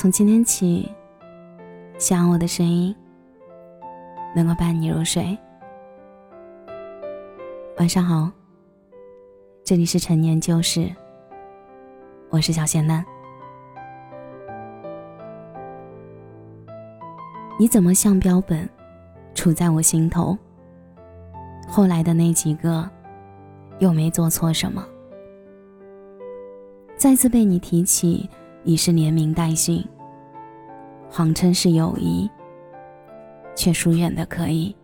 从今天起，希望我的声音能够伴你入睡。晚上好，这里是陈年旧事，我是小仙嫩。你怎么像标本，杵在我心头？后来的那几个，又没做错什么。再次被你提起。已是连名带姓，谎称是友谊，却疏远的可以。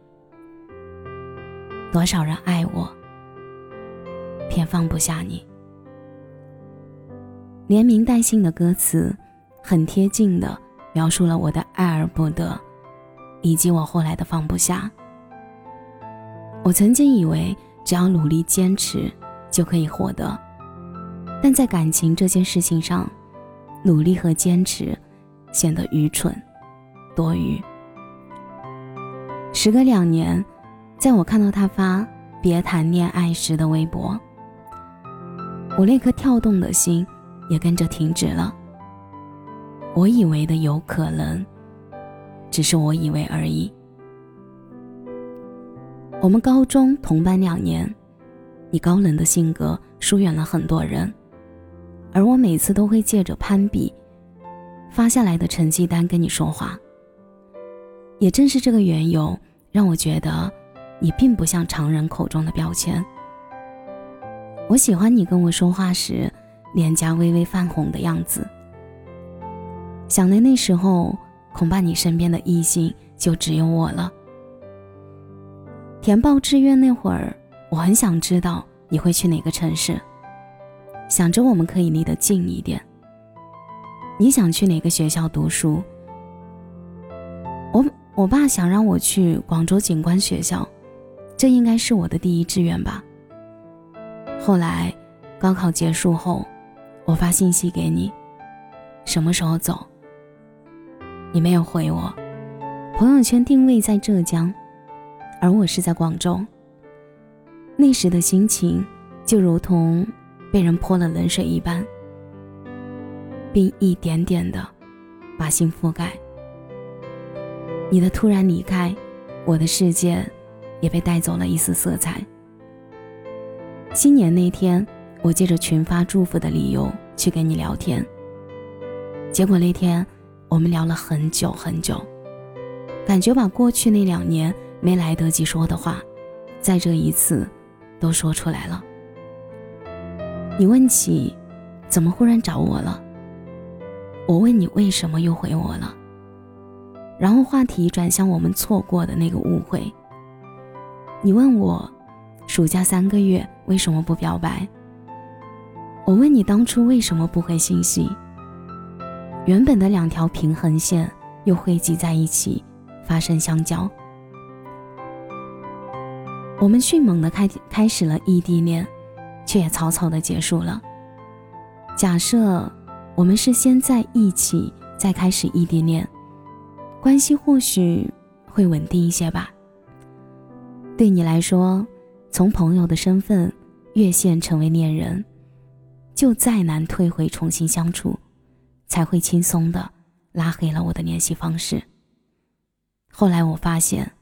多少人爱我，偏放不下你。连名带姓的歌词，很贴近的描述了我的爱而不得，以及我后来的放不下。我曾经以为，只要努力坚持，就可以获得，但在感情这件事情上。努力和坚持显得愚蠢、多余。时隔两年，在我看到他发“别谈恋爱”时的微博，我那颗跳动的心也跟着停止了。我以为的有可能，只是我以为而已。我们高中同班两年，你高冷的性格疏远了很多人。而我每次都会借着攀比发下来的成绩单跟你说话。也正是这个缘由，让我觉得你并不像常人口中的标签。我喜欢你跟我说话时脸颊微微泛红的样子。想来那时候，恐怕你身边的异性就只有我了。填报志愿那会儿，我很想知道你会去哪个城市。想着我们可以离得近一点。你想去哪个学校读书？我我爸想让我去广州警官学校，这应该是我的第一志愿吧。后来高考结束后，我发信息给你，什么时候走？你没有回我。朋友圈定位在浙江，而我是在广州。那时的心情就如同……被人泼了冷水一般，并一点点的把心覆盖。你的突然离开，我的世界也被带走了一丝色彩。新年那天，我借着群发祝福的理由去跟你聊天，结果那天我们聊了很久很久，感觉把过去那两年没来得及说的话，在这一次都说出来了。你问起，怎么忽然找我了？我问你为什么又回我了？然后话题转向我们错过的那个误会。你问我，暑假三个月为什么不表白？我问你当初为什么不回信息？原本的两条平衡线又汇集在一起，发生相交。我们迅猛的开开始了异地恋。却也草草的结束了。假设我们是先在一起，再开始异地恋，关系或许会稳定一些吧。对你来说，从朋友的身份越线成为恋人，就再难退回重新相处，才会轻松的拉黑了我的联系方式。后来我发现，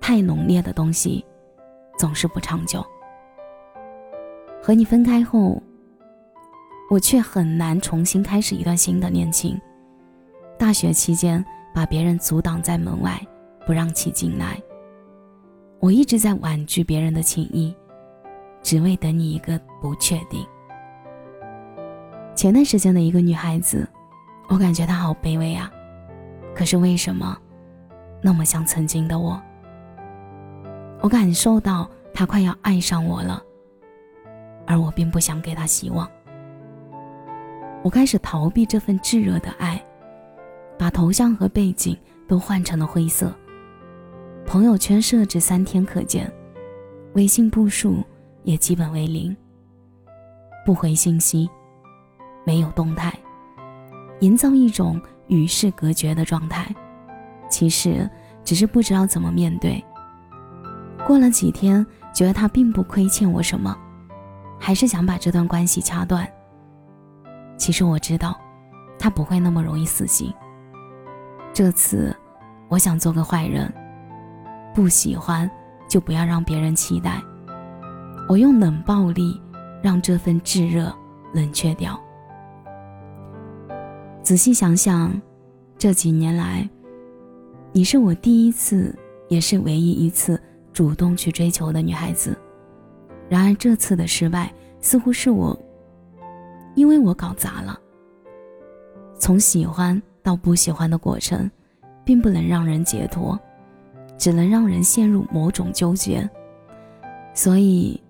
太浓烈的东西，总是不长久。和你分开后，我却很难重新开始一段新的恋情。大学期间，把别人阻挡在门外，不让其进来。我一直在婉拒别人的情谊，只为等你一个不确定。前段时间的一个女孩子，我感觉她好卑微啊，可是为什么那么像曾经的我？我感受到她快要爱上我了。而我并不想给她希望，我开始逃避这份炙热的爱，把头像和背景都换成了灰色，朋友圈设置三天可见，微信步数也基本为零，不回信息，没有动态，营造一种与世隔绝的状态，其实只是不知道怎么面对。过了几天，觉得他并不亏欠我什么。还是想把这段关系掐断。其实我知道，他不会那么容易死心。这次，我想做个坏人，不喜欢就不要让别人期待。我用冷暴力让这份炙热冷却掉。仔细想想，这几年来，你是我第一次，也是唯一一次主动去追求的女孩子。然而这次的失败，似乎是我，因为我搞砸了。从喜欢到不喜欢的过程，并不能让人解脱，只能让人陷入某种纠结。所以，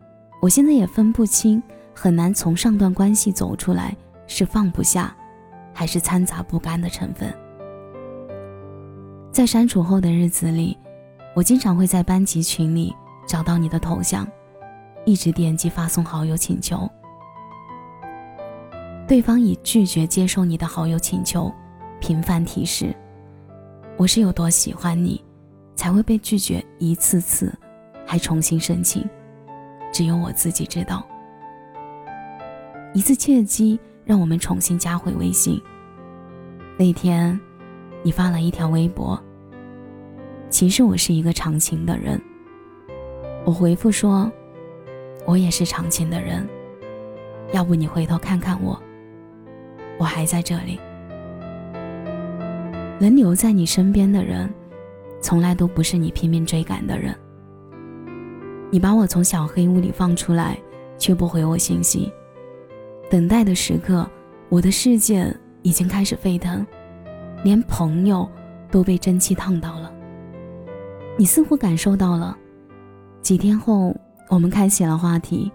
我现在也分不清，很难从上段关系走出来，是放不下。还是掺杂不甘的成分。在删除后的日子里，我经常会在班级群里找到你的头像，一直点击发送好友请求。对方以拒绝接受你的好友请求，频繁提示。我是有多喜欢你，才会被拒绝一次次，还重新申请，只有我自己知道。一次契机。让我们重新加回微信。那天，你发了一条微博。其实我是一个长情的人。我回复说，我也是长情的人。要不你回头看看我，我还在这里。能留在你身边的人，从来都不是你拼命追赶的人。你把我从小黑屋里放出来，却不回我信息。等待的时刻，我的世界已经开始沸腾，连朋友都被蒸汽烫到了。你似乎感受到了。几天后，我们开启了话题。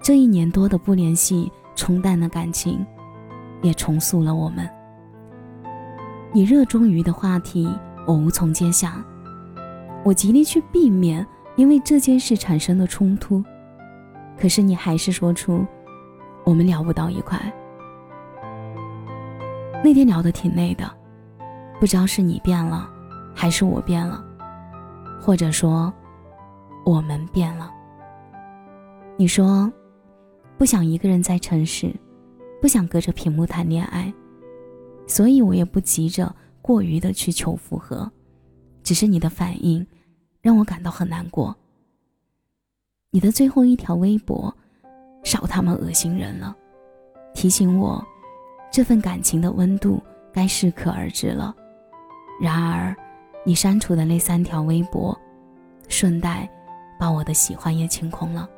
这一年多的不联系，冲淡了感情，也重塑了我们。你热衷于的话题，我无从接下。我极力去避免因为这件事产生的冲突，可是你还是说出。我们聊不到一块。那天聊得挺累的，不知道是你变了，还是我变了，或者说我们变了。你说不想一个人在城市，不想隔着屏幕谈恋爱，所以我也不急着过于的去求复合，只是你的反应让我感到很难过。你的最后一条微博。少他妈恶心人了，提醒我，这份感情的温度该适可而止了。然而，你删除的那三条微博，顺带把我的喜欢也清空了。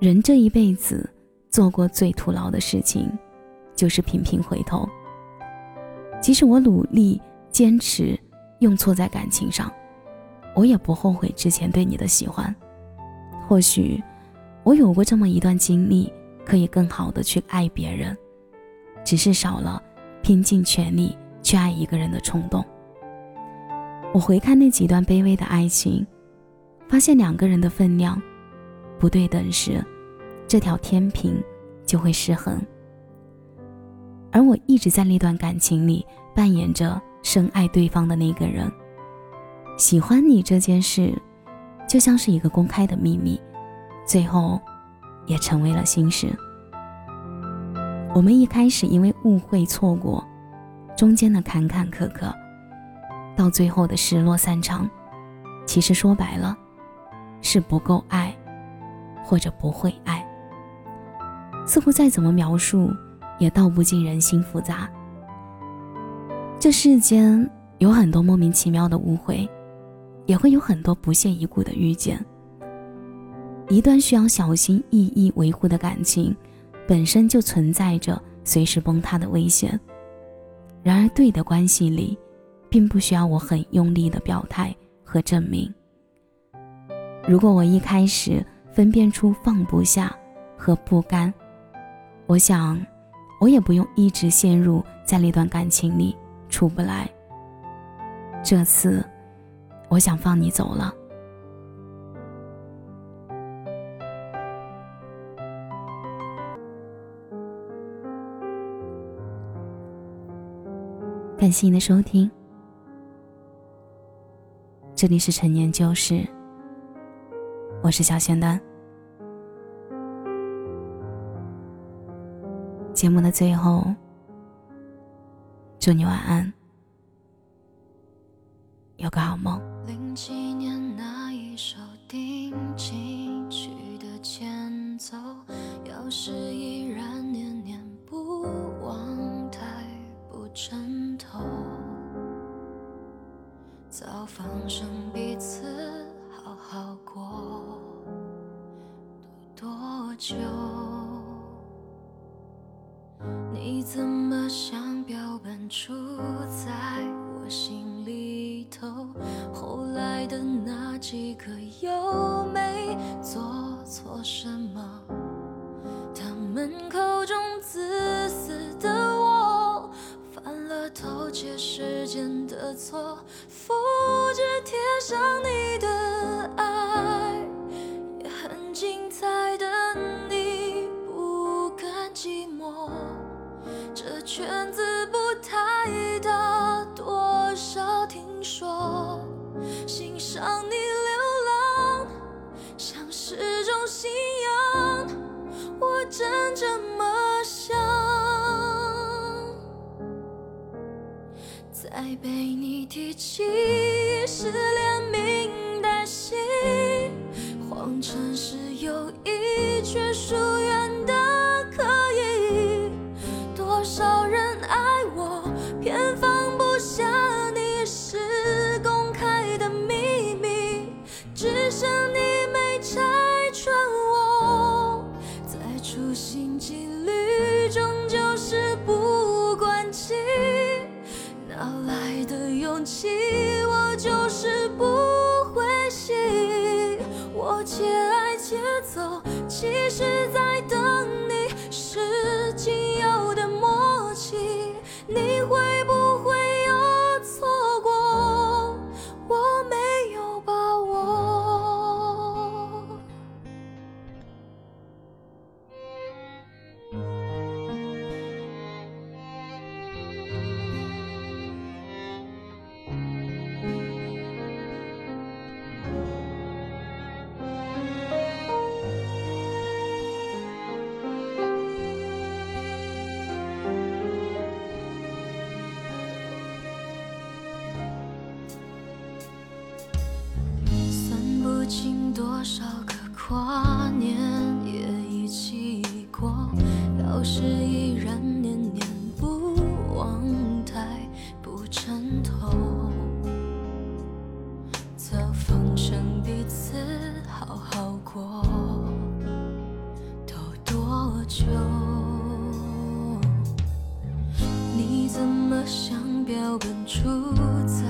人这一辈子做过最徒劳的事情，就是频频回头。即使我努力坚持用错在感情上，我也不后悔之前对你的喜欢。或许。我有过这么一段经历，可以更好的去爱别人，只是少了拼尽全力去爱一个人的冲动。我回看那几段卑微的爱情，发现两个人的分量不对等时，这条天平就会失衡。而我一直在那段感情里扮演着深爱对方的那个人。喜欢你这件事，就像是一个公开的秘密。最后，也成为了心事。我们一开始因为误会错过，中间的坎坎坷坷，到最后的失落散场，其实说白了，是不够爱，或者不会爱。似乎再怎么描述，也道不尽人心复杂。这世间有很多莫名其妙的误会，也会有很多不屑一顾的遇见。一段需要小心翼翼维护的感情，本身就存在着随时崩塌的危险。然而，对的关系里，并不需要我很用力的表态和证明。如果我一开始分辨出放不下和不甘，我想，我也不用一直陷入在那段感情里出不来。这次，我想放你走了。感谢你的收听，这里是陈年旧事，我是小仙丹。节目的最后，祝你晚安，有个好梦。零七年那一首定情曲的前奏，要是依然念念不忘，太不称头。早放生彼此，好好过，多多久？几个又没做错什么？他们口中自私的我，犯了偷窃时间的错，复制贴上你的爱，也很精彩的你不甘寂寞。这圈子信仰，我真这么想。再被你提起是连其实在不清多少个跨年也一起过，要是依然念念不忘，太不称头。早放生彼此，好好过，都多久？你怎么想标本住在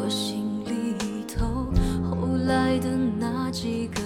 我心？的那几个